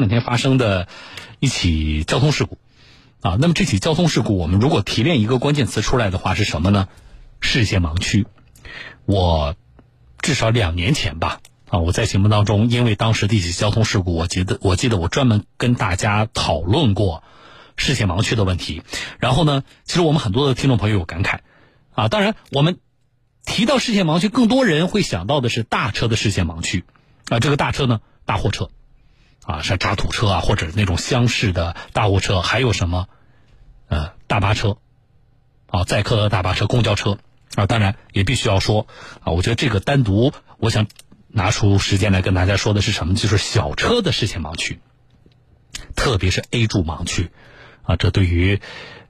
那天发生的一起交通事故啊。那么这起交通事故，我们如果提炼一个关键词出来的话，是什么呢？视线盲区。我至少两年前吧，啊，我在节目当中，因为当时一起交通事故，我记得我记得我专门跟大家讨论过视线盲区的问题。然后呢，其实我们很多的听众朋友有感慨啊。当然，我们提到视线盲区，更多人会想到的是大车的视线盲区啊。这个大车呢，大货车啊，像渣土车啊，或者那种厢式的大货车，还有什么呃大巴车啊，载客的大巴车、公交车。啊，当然也必须要说啊，我觉得这个单独，我想拿出时间来跟大家说的是什么？就是小车的视线盲区，特别是 A 柱盲区啊，这对于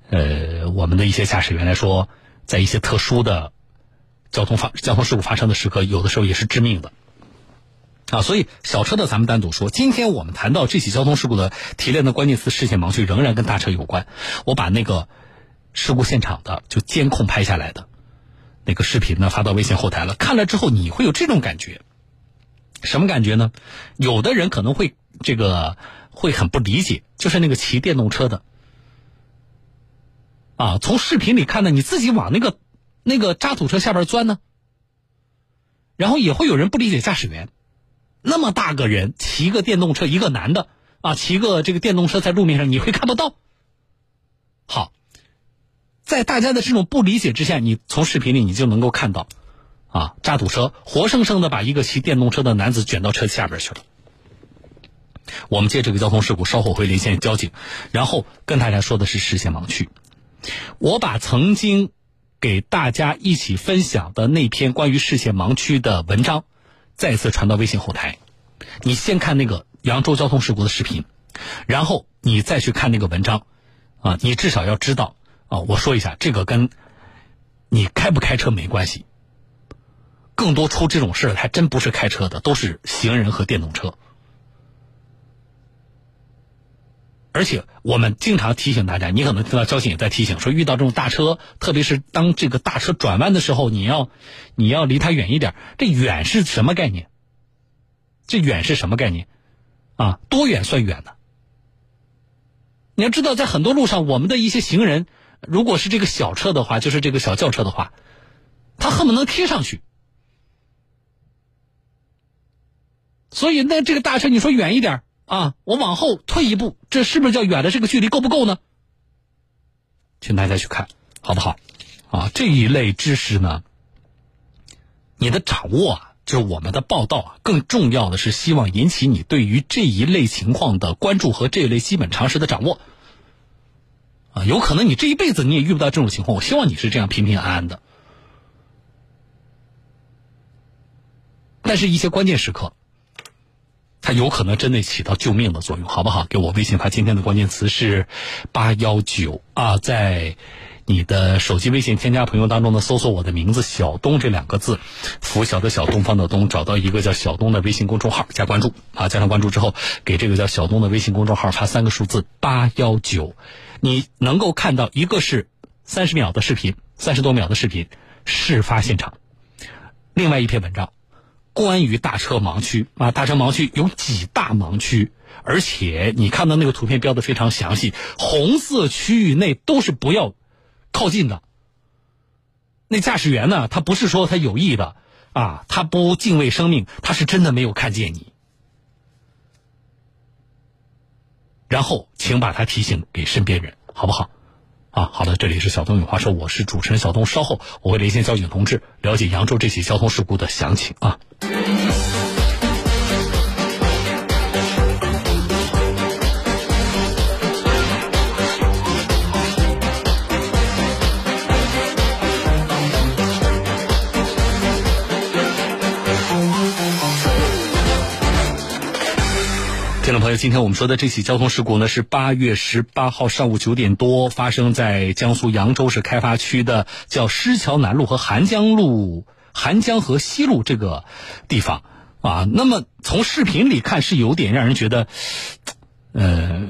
呃我们的一些驾驶员来说，在一些特殊的交通发交通事故发生的时刻，有的时候也是致命的啊。所以小车的咱们单独说。今天我们谈到这起交通事故的提炼的关键词视线盲区，仍然跟大车有关。我把那个事故现场的就监控拍下来的。那个视频呢发到微信后台了，看了之后你会有这种感觉，什么感觉呢？有的人可能会这个会很不理解，就是那个骑电动车的，啊，从视频里看呢，你自己往那个那个渣土车下边钻呢，然后也会有人不理解驾驶员，那么大个人骑个电动车，一个男的啊，骑个这个电动车在路面上，你会看不到。好。在大家的这种不理解之下，你从视频里你就能够看到，啊，渣土车活生生的把一个骑电动车的男子卷到车下边去了。我们借这个交通事故，稍后会连线交警，然后跟大家说的是视线盲区。我把曾经给大家一起分享的那篇关于视线盲区的文章，再一次传到微信后台。你先看那个扬州交通事故的视频，然后你再去看那个文章，啊，你至少要知道。啊，我说一下，这个跟你开不开车没关系。更多出这种事还真不是开车的，都是行人和电动车。而且我们经常提醒大家，你可能听到交警也在提醒，说遇到这种大车，特别是当这个大车转弯的时候，你要你要离它远一点。这远是什么概念？这远是什么概念？啊，多远算远呢？你要知道，在很多路上，我们的一些行人。如果是这个小车的话，就是这个小轿车的话，他恨不能贴上去。所以，那这个大车，你说远一点啊，我往后退一步，这是不是叫远的这个距离够不够呢？请大家去看，好不好？啊，这一类知识呢，你的掌握啊，就是我们的报道啊，更重要的是希望引起你对于这一类情况的关注和这一类基本常识的掌握。啊，有可能你这一辈子你也遇不到这种情况。我希望你是这样平平安安的。但是，一些关键时刻，它有可能真的起到救命的作用，好不好？给我微信发今天的关键词是八幺九啊，在你的手机微信添加朋友当中呢，搜索我的名字小东这两个字，拂晓的小东方的东，找到一个叫小东的微信公众号，加关注啊，加上关注之后，给这个叫小东的微信公众号发三个数字八幺九。你能够看到一个是三十秒的视频，三十多秒的视频，事发现场。另外一篇文章，关于大车盲区啊，大车盲区有几大盲区，而且你看到那个图片标的非常详细，红色区域内都是不要靠近的。那驾驶员呢，他不是说他有意的啊，他不敬畏生命，他是真的没有看见你。然后，请把它提醒给身边人，好不好？啊，好的，这里是小东有话说，我是主持人小东，稍后我会连线交警同志，了解扬州这起交通事故的详情啊。朋友，今天我们说的这起交通事故呢，是八月十八号上午九点多发生在江苏扬州市开发区的叫施桥南路和韩江路、韩江河西路这个地方啊。那么从视频里看是有点让人觉得，呃，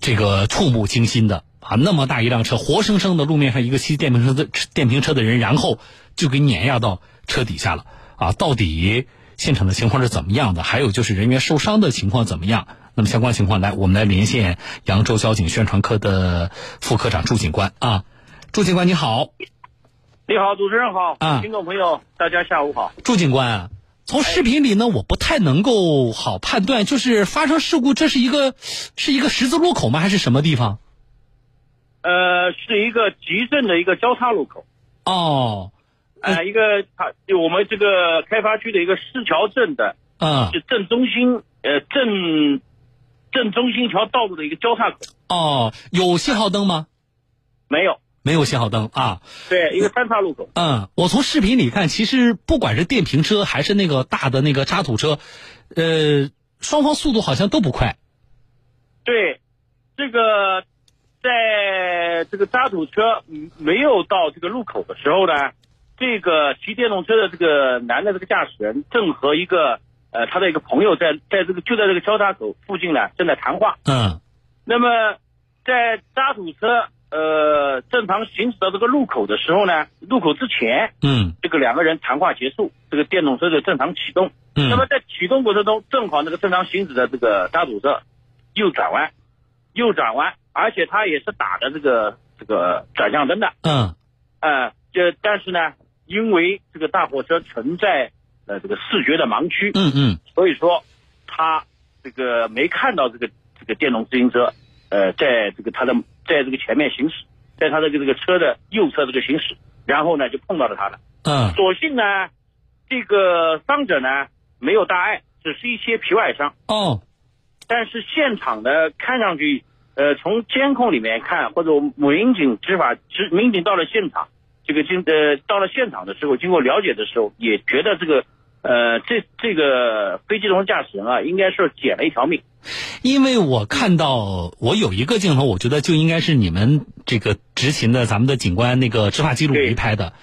这个触目惊心的啊。那么大一辆车，活生生的路面上一个骑电瓶车的电瓶车的人，然后就给碾压到车底下了啊。到底现场的情况是怎么样的？还有就是人员受伤的情况怎么样？那么相关情况，来我们来连线扬州交警宣传科的副科长朱警官啊，朱警官你好。你好，主持人好，啊听众朋友大家下午好。朱警官啊，从视频里呢，我不太能够好判断，就是发生事故，这是一个是一个十字路口吗？还是什么地方？呃，是一个集镇的一个交叉路口，哦，呃，一个它就我们这个开发区的一个市桥镇的，嗯，是镇中心，呃，镇镇中心一条道路的一个交叉口，哦，有信号灯吗？没有，没有信号灯啊。对，一个三岔路口，嗯，我从视频里看，其实不管是电瓶车还是那个大的那个渣土车，呃，双方速度好像都不快。对，这个在这个渣土车嗯没有到这个路口的时候呢，这个骑电动车的这个男的这个驾驶人正和一个呃他的一个朋友在在这个就在这个交叉口附近呢正在谈话。嗯。那么在渣土车呃正常行驶到这个路口的时候呢，路口之前，嗯。这个两个人谈话结束，这个电动车就正常启动。嗯。那么嗯在启动过程中，正好那个正常行驶的这个渣土车右转弯，右转弯，而且他也是打的这个这个转向灯的，嗯。呃，这但是呢，因为这个大货车存在呃这个视觉的盲区，嗯嗯所以说他这个没看到这个这个电动自行车，呃，在这个他的在这个前面行驶，在他的这个车的右侧这个行驶，然后呢就碰到了他了。嗯所幸呢，这个伤者呢没有大碍，只是一些皮外伤。哦但是现场呢，看上去，呃，从监控里面看，或者民警执法执民警到了现场，这个经呃到了现场的时候，经过了解的时候，也觉得这个呃这这个非机动车驾驶人啊，应该是捡了一条命。因为我看到我有一个镜头，我觉得就应该是你们这个执勤的咱们的警官那个执法记录仪拍的，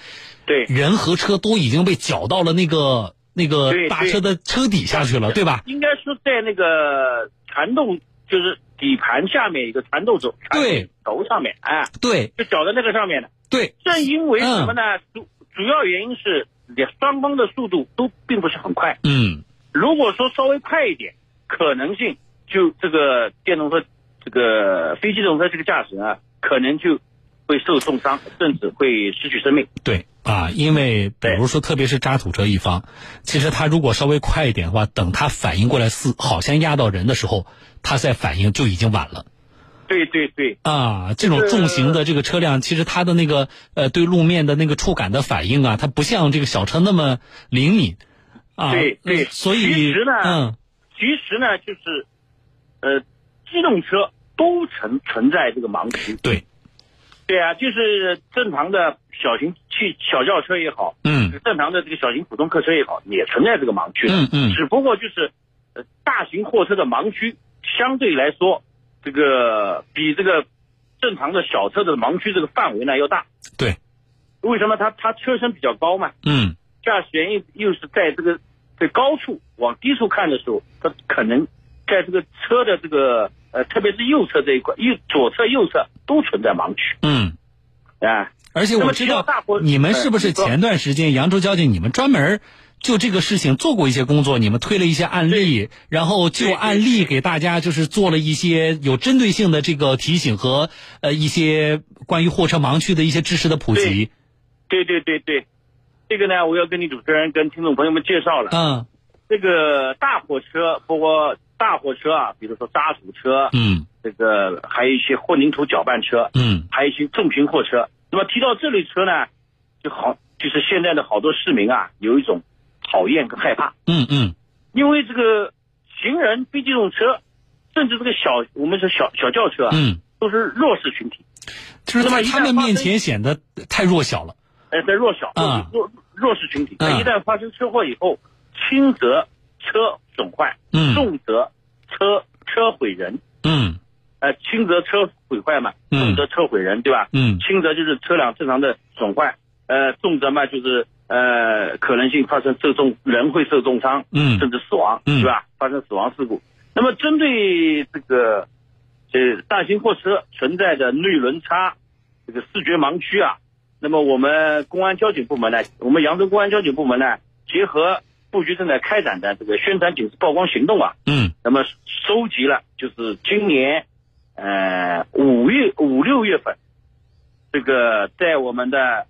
对人和车都已经被绞到了那个那个大车的车底下去了，对吧？应该是在那个传动，就是底盘下面一个传动轴，对，轴上面，哎，对就绞在那个上面的。对，正因为什么呢？主主要原因是两双方的速度都并不是很快。嗯如果说稍微快一点，可能性就这个电动车、这个非机动车这个驾驶人啊，可能就会受重伤，甚至会失去生命。对啊，因为比如说特别是渣土车一方，其实他如果稍微快一点的话，等他反应过来是好像压到人的时候，他再反应就已经晚了。对对对，啊，这种重型的这个车辆，其实它的那个呃对路面的那个触感的反应啊，它不像这个小车那么灵敏啊。对对呃所以其实呢嗯其实呢，就是呃，机动车都存存在这个盲区。对，对啊，就是正常的小型汽小轿车也好，嗯正常的这个小型普通客车也好，也存在这个盲区的。嗯嗯只不过就是，呃，大型货车的盲区相对来说，这个比这个正常的小车的盲区这个范围呢要大。对，为什么它它车身比较高嘛？嗯驾驶员又又是在这个在高处往低处看的时候，他可能在这个车的这个呃，特别是右侧这一块，右左侧右侧都存在盲区嗯。啊。而且我知道你们是不是前段时间扬州交警你们专门就这个事情做过一些工作，你们推了一些案例，然后就案例给大家就是做了一些有针对性的这个提醒和呃一些关于货车盲区的一些知识的普及。对对对对，这个呢，我要跟你主持人跟听众朋友们介绍了。嗯这个大货车，包括大货车啊，比如说渣土车，嗯这个还有一些混凝土搅拌车，嗯还有一些重型货车。那么提到这类车呢，就好，就是现在的好多市民啊，有一种讨厌跟害怕，嗯嗯。因为这个行人、非机动车，甚至这个小我们说小小轿车啊，嗯，都是弱势群体，就是在他们面前显得太弱小了。呃，在弱小、啊。弱弱势群体。那嗯一旦发生车祸以后，轻则车损坏，嗯。重则车车毁人。嗯。呃，轻则车毁坏嘛，嗯。重则车毁人，对吧？嗯。轻则就是车辆正常的损坏，呃，重则嘛就是呃可能性发生受重人会受重伤，嗯甚至死亡，嗯是吧？发生死亡事故。那么针对这个呃大型货车存在的内轮差这个视觉盲区啊，那么我们公安交警部门呢，我们扬州公安交警部门呢，结合布局正在开展的这个宣传警示曝光行动啊，嗯那么收集了就是今年呃五月五六月份，这个在我们的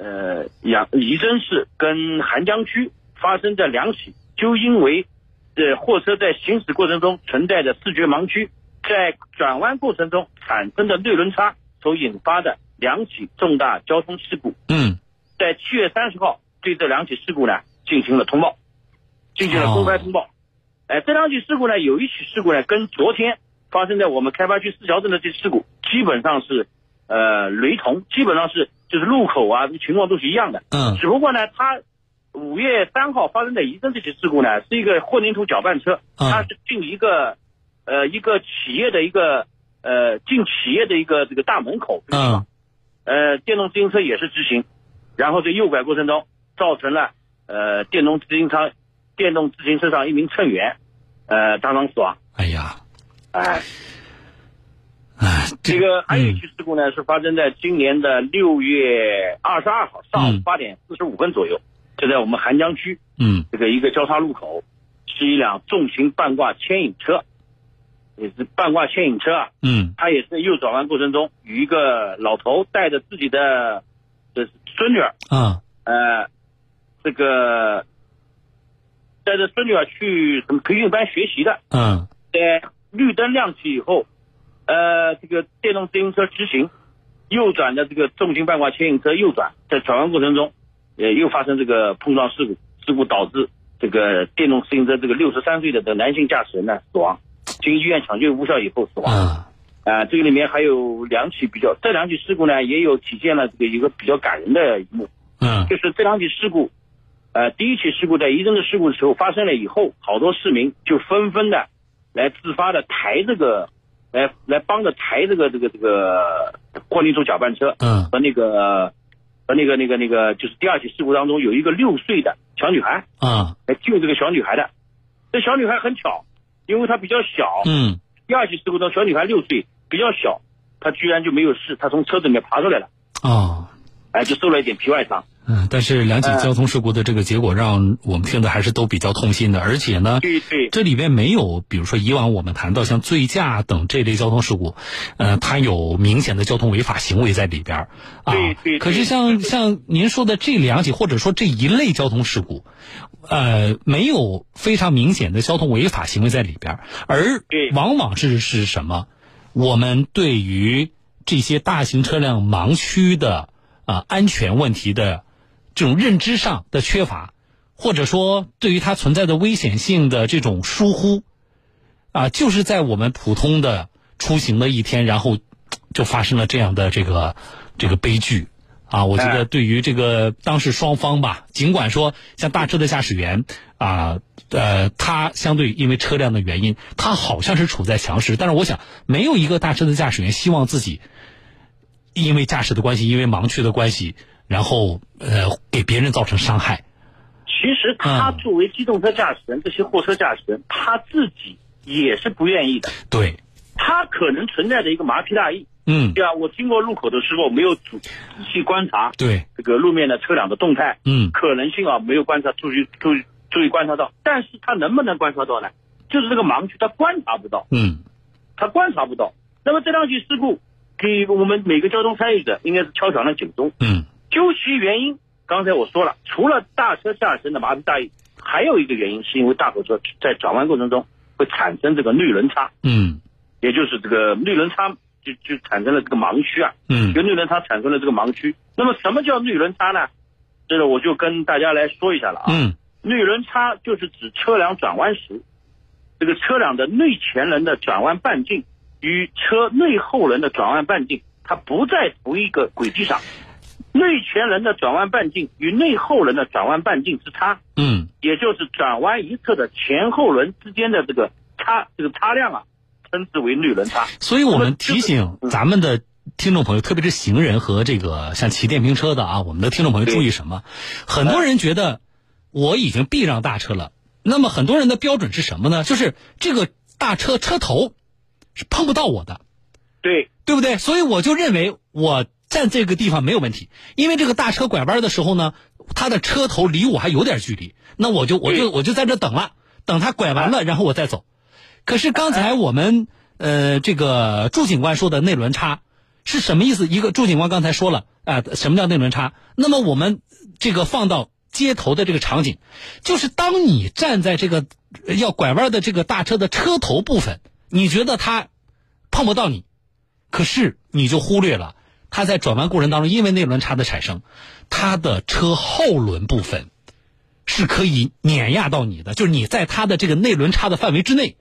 呃阳仪征市跟邗江区发生的两起，就因为这货车在行驶过程中存在着视觉盲区，在转弯过程中产生的内轮差所引发的两起重大交通事故。嗯在七月三十号对这两起事故呢进行了通报，进行了公开通报。哎，这两起事故呢，有一起事故呢跟昨天发生在我们开发区四桥镇的这事故基本上是呃雷同，基本上是就是路口啊情况都是一样的。嗯只不过呢，它五月三号发生的仪征这起事故呢，是一个混凝土搅拌车，嗯它是进一个呃一个企业的一个呃进企业的一个这个大门口嗯呃，电动自行车也是直行，然后在右拐过程中造成了呃电动自行车电动自行车上一名乘员呃当场死亡。哎呀，哎、哎，这个还有一嗯起事故呢，是发生在今年的六月二十二号上午嗯。八点四十五分左右，就在我们涵江区嗯。这个一个交叉路口，是一辆重型半挂牵引车，也是半挂牵引车啊，嗯。他也是右转弯过程中与一个老头带着自己的这孙女儿，啊。呃，这个带着孙女儿去什么培训班学习的，嗯。在绿灯亮起以后，呃，这个电动自行车直行，右转的这个重型半挂牵引车右转，在转弯过程中，呃，又发生这个碰撞事故，事故导致这个电动自行车这个六十三岁的这个男性驾驶人呢死亡，经医院抢救无效以后死亡。啊。啊、这个里面还有两起比较，这两起事故呢，也有体现了这个一个比较感人的一幕，嗯。就是这两起事故，呃，第一起事故在仪征的事故的时候发生了以后，好多市民就纷纷的来自发的抬这个，来来帮着抬这个这个这个混凝土搅拌车嗯。和那个和那个那个那个，就是第二起事故当中有一个六岁的小女孩啊。来救这个小女孩的，这小女孩很巧，因为她比较小，嗯。第二起事故中，小女孩六岁，比较小，她居然就没有事，她从车子里面爬出来了，哦。哎，就受了一点皮外伤。嗯，但是两起交通事故的这个结果，让我们听的还是都比较痛心的。而且呢，对对这里边没有，比如说以往我们谈到像醉驾等这类交通事故，呃，它有明显的交通违法行为在里边儿啊。对对对可是像像您说的这两起，或者说这一类交通事故，呃，没有非常明显的交通违法行为在里边儿，而往往是是什么？我们对于这些大型车辆盲区的啊、安全问题的这种认知上的缺乏，或者说对于它存在的危险性的这种疏忽，啊，就是在我们普通的出行的一天，然后就发生了这样的这个这个悲剧。啊，我觉得对于这个当事双方吧，尽管说像大车的驾驶员啊，呃，他相对因为车辆的原因，他好像是处在强势，但是我想没有一个大车的驾驶员希望自己因为驾驶的关系，因为盲区的关系，然后呃给别人造成伤害。其实他嗯作为机动车驾驶人，这些货车驾驶人，他自己也是不愿意的。对，他可能存在着一个麻痹大意，嗯，对啊，我经过路口的时候没有仔仔细观察对，这个路面的车辆的动态，嗯可能性啊没有观察注意注意注意观察到，但是他能不能观察到呢？就是这个盲区他观察不到，嗯他观察不到。那么这两起事故给我们每个交通参与者应该是敲响了警钟。嗯究其原因，刚才我说了，除了大车下沉的麻痹大意，还有一个原因是因为大货车在转弯过程中会产生这个内轮差，嗯也就是这个内轮差就就产生了这个盲区啊，嗯就内轮差产生了这个盲区。那么什么叫内轮差呢？这个我就跟大家来说一下了啊。嗯内轮差就是指车辆转弯时，这个车辆的内前轮的转弯半径与车内后轮的转弯半径，它不在同一个轨迹上。内前轮的转弯半径与内后轮的转弯半径之差，嗯也就是转弯一侧的前后轮之间的这个差，这个差量啊，称之为内轮差。所以我们提醒嗯咱们的听众朋友，特别是行人和这个像骑电瓶车的啊，我们的听众朋友注意什么？很多人觉得我已经避让大车了，那么很多人的标准是什么呢？就是这个大车车头是碰不到我的，对对不对？所以我就认为我站这个地方没有问题，因为这个大车拐弯的时候呢，它的车头离我还有点距离，那我就我就我就在这等了，等它拐完了，然后我再走。可是刚才我们呃这个祝警官说的内轮差是什么意思？一个祝警官刚才说了啊、什么叫内轮差？那么我们这个放到街头的这个场景，就是当你站在这个呃要拐弯的这个大车的车头部分，你觉得它碰不到你，可是你就忽略了它在转弯过程当中，因为内轮差的产生，它的车后轮部分是可以碾压到你的，就是你在它的这个内轮差的范围之内。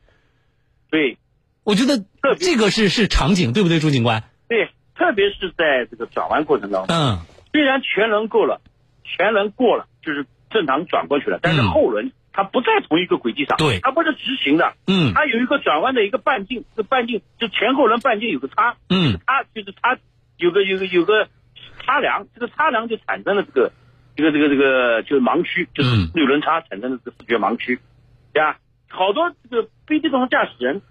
对。我觉得这个是是场景，对不对，朱警官？对，特别是在这个转弯过程当中，嗯。虽然前轮够了，前轮过了，就是正常转过去了，但是嗯后轮它不在同一个轨迹上，对。它不是直行的，嗯。它有一个转弯的一个半径，这半径就前后轮半径有个差，嗯。它就是差有个有个有个差梁，这个差梁就产生了这个这个这个这个就是盲区，就是六轮差产生的这个视觉盲区，对吧？好多这个非机动车驾驶人。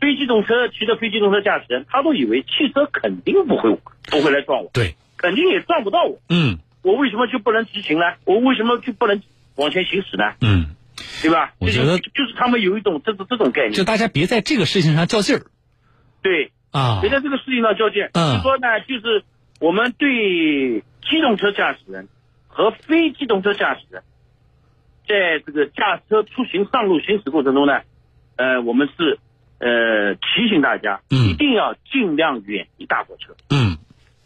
非机动车骑着非机动车驾驶人，他都以为汽车肯定不会不会来撞我，对，肯定也撞不到我。嗯我为什么就不能直行呢？我为什么就不能往前行驶呢？嗯，对吧？我觉得就就是他们有一种这种这种概念就，大家别在这个事情上较劲儿对，啊别。在这个事情上较劲。嗯就说呢，就是我们对机动车驾驶人和非机动车驾驶人，在这个驾车出行上路行驶过程中呢，呃，我们是呃提醒大家，嗯一定要尽量远离大货车。嗯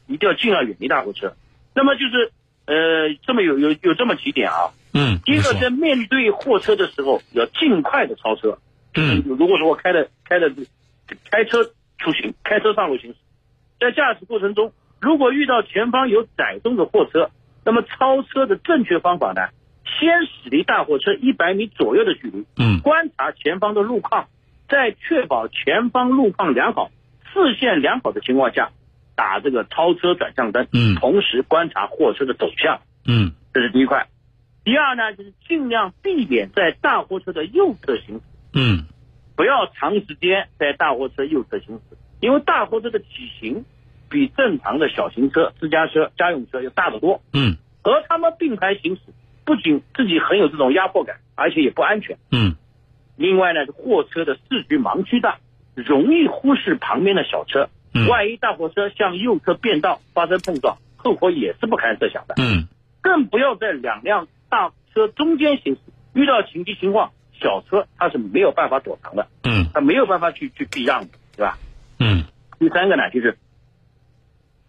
一定要尽量远离大货车。那么就是呃，这么有有有这么几点啊。嗯，第一个，在面对货车的时候，要尽快的超车。嗯如果说我开的开的开车出行，开车上路行驶，在驾驶过程中，如果遇到前方有载重的货车，那么超车的正确方法呢，先驶离大货车一百米左右的距离，嗯。观察前方的路况，在确保前方路况良好、视线良好的情况下，打这个超车转向灯，嗯。同时观察货车的走向，嗯。这是第一块。第二呢，就是尽量避免在大货车的右侧行驶，嗯不要长时间在大货车右侧行驶，因为大货车的体型比正常的小型车、私家车、家用车要大得多，嗯和他们并排行驶，不仅自己很有这种压迫感，而且也不安全。嗯另外呢，货车的视觉盲区大，容易忽视旁边的小车。嗯万一大货车向右侧变道发生碰撞，后果也是不堪设想的。嗯更不要在两辆大车中间行驶，遇到紧急情况，小车它是没有办法躲藏的，嗯它没有办法去去避让的，对吧？嗯第三个呢，就是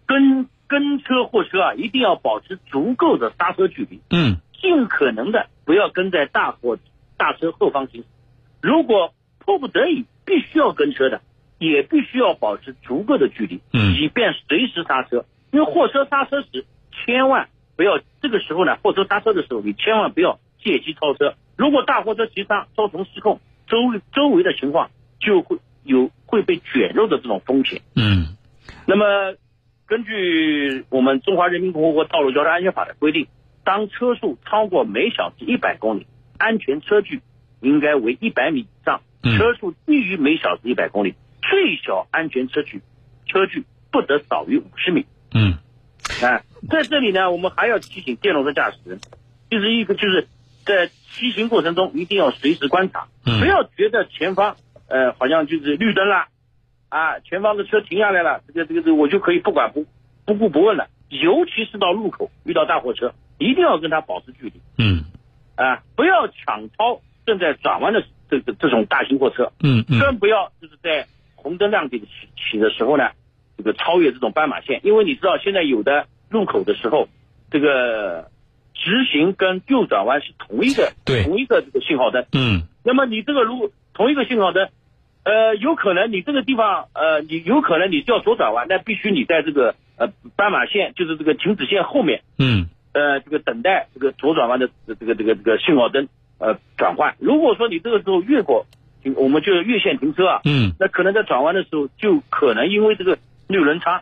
跟跟车货车啊，一定要保持足够的刹车距离，嗯尽可能的不要跟在大货大车后方行驶。如果迫不得已必须要跟车的，也必须要保持足够的距离，嗯以便随时刹车。因为货车刹车时，千万不要这个时候呢，货车刹车的时候，你千万不要借机超车。如果大货车急刹造成失控，周周围的情况就会有会被卷入的这种风险。嗯那么，根据我们《中华人民共和国道路交通安全法》的规定，当车速超过每小时一百公里，安全车距应该为一百米以上；嗯车速低于每小时一百公里，最小安全车距车距不得少于五十米。嗯啊，在这里呢，我们还要提醒电动车驾驶人，就是一个就是在骑行过程中一定要随时观察，嗯。不要觉得前方呃好像就是绿灯了，啊，前方的车停下来了，这个这个这个我就可以不管不不顾不问了。尤其是到路口遇到大货车，一定要跟他保持距离嗯。啊，不要抢超正在转弯的这个这种大型货车，嗯嗯。更不要就是在红灯亮起起起的时候呢，这个超越这种斑马线，因为你知道现在有的路口的时候，这个直行跟右转弯是同一个对。同一个这个信号灯，嗯。那么你这个如果同一个信号灯，呃，有可能你这个地方呃，你有可能你就要左转弯，那必须你在这个呃斑马线就是这个停止线后面嗯。呃，这个等待这个左转弯的这个这个这个信号灯呃转换。如果说你这个时候越过，我们就越线停车啊，嗯。那可能在转弯的时候就可能因为这个六轮差，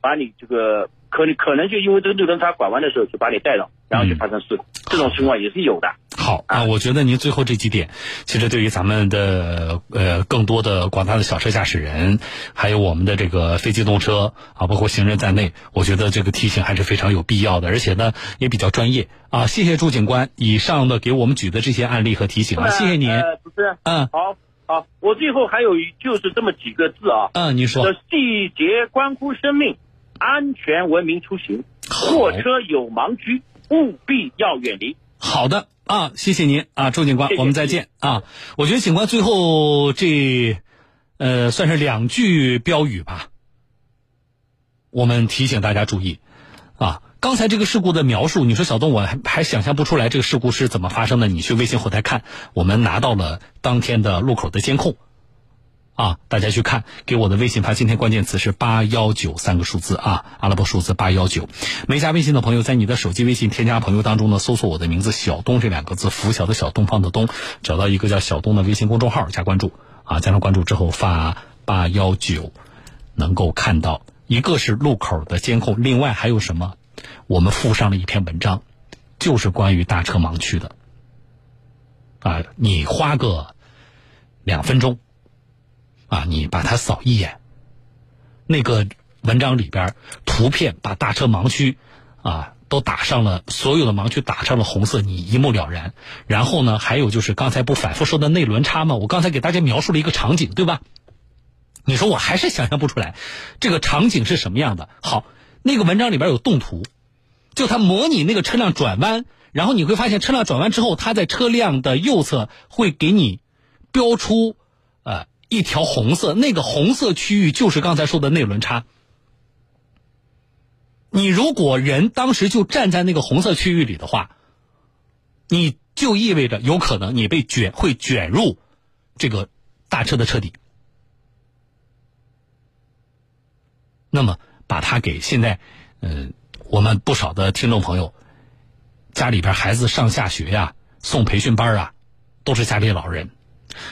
把你这个可能可能就因为这个绿灯，它拐弯的时候就把你带到，然后就发生事故，这种情况也是有的。好啊，我觉得您最后这几点，其实对于咱们的呃更多的广大的小车驾驶人，还有我们的这个非机动车啊，包括行人在内，我觉得这个提醒还是非常有必要的，而且呢也比较专业啊。谢谢朱警官以上的给我们举的这些案例和提醒啊，谢谢您。呃，主持人，嗯，好，好，我最后还有就是这么几个字啊，嗯，你说这细节关乎生命安全，文明出行，货车有盲区，务必要远离。好的啊，谢谢您啊，周警官，谢谢我们再见啊。我觉得警官最后这呃算是两句标语吧，我们提醒大家注意啊。刚才这个事故的描述，你说小东，我还还想象不出来这个事故是怎么发生的。你去微信后台看，我们拿到了当天的路口的监控，啊，大家去看，给我的微信发今天关键词是八幺九三个数字啊，阿拉伯数字八幺九。没加微信的朋友，在你的手机微信添加朋友当中呢，搜索我的名字小东这两个字，拂晓的小东方的东，找到一个叫小东的微信公众号加关注啊，加上关注之后发八幺九，能够看到一个是路口的监控，另外还有什么？我们附上了一篇文章，就是关于大车盲区的。啊，你花个两分钟，啊，你把它扫一眼，那个文章里边图片把大车盲区啊都打上了，所有的盲区打上了红色，你一目了然。然后呢，还有就是刚才不反复说的内轮差吗？我刚才给大家描述了一个场景，对吧？你说我还是想象不出来，这个场景是什么样的？好。那个文章里边有动图，就它模拟那个车辆转弯，然后你会发现车辆转弯之后，它在车辆的右侧会给你标出一条红色，那个红色区域就是刚才说的内轮差。你如果人当时就站在那个红色区域里的话，你就意味着有可能你被卷会卷入这个大车的车底，那么。把它给现在，嗯，我们不少的听众朋友，家里边孩子上下学呀，送培训班啊，都是家里老人。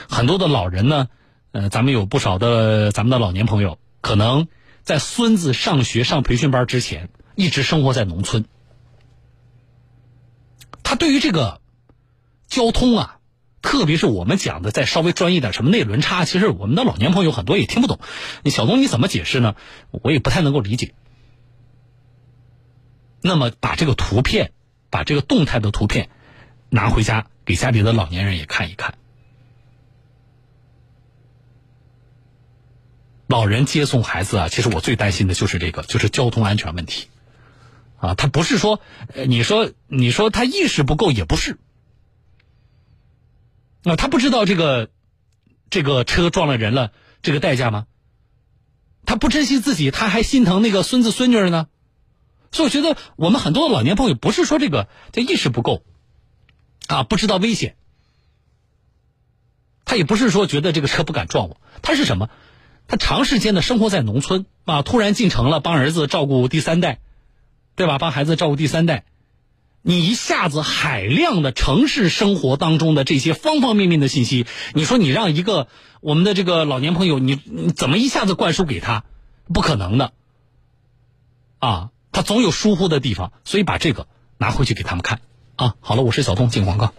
很多的老人呢，呃，咱们有不少的咱们的老年朋友，可能在孙子上学上培训班之前，一直生活在农村。他对于这个交通啊，特别是我们讲的再稍微专业点，什么内轮差，其实我们的老年朋友很多也听不懂。小东你怎么解释呢？我也不太能够理解。那么把这个图片，把这个动态的图片拿回家给家里的老年人也看一看。老人接送孩子啊，其实我最担心的就是这个，就是交通安全问题。啊，他不是说，你说你说他意识不够也不是。那他不知道这个，这个车撞了人了，这个代价吗？他不珍惜自己，他还心疼那个孙子孙女呢。所以我觉得我们很多的老年朋友不是说这个这意识不够，啊，不知道危险。他也不是说觉得这个车不敢撞我，他是什么？他长时间的生活在农村啊，突然进城了，帮儿子照顾第三代，对吧？帮孩子照顾第三代。你一下子海量的城市生活当中的这些方方面面的信息，你说你让一个我们的这个老年朋友，你怎么一下子灌输给他？不可能的，啊，他总有疏忽的地方，所以把这个拿回去给他们看啊。好了，我是小东，进广告。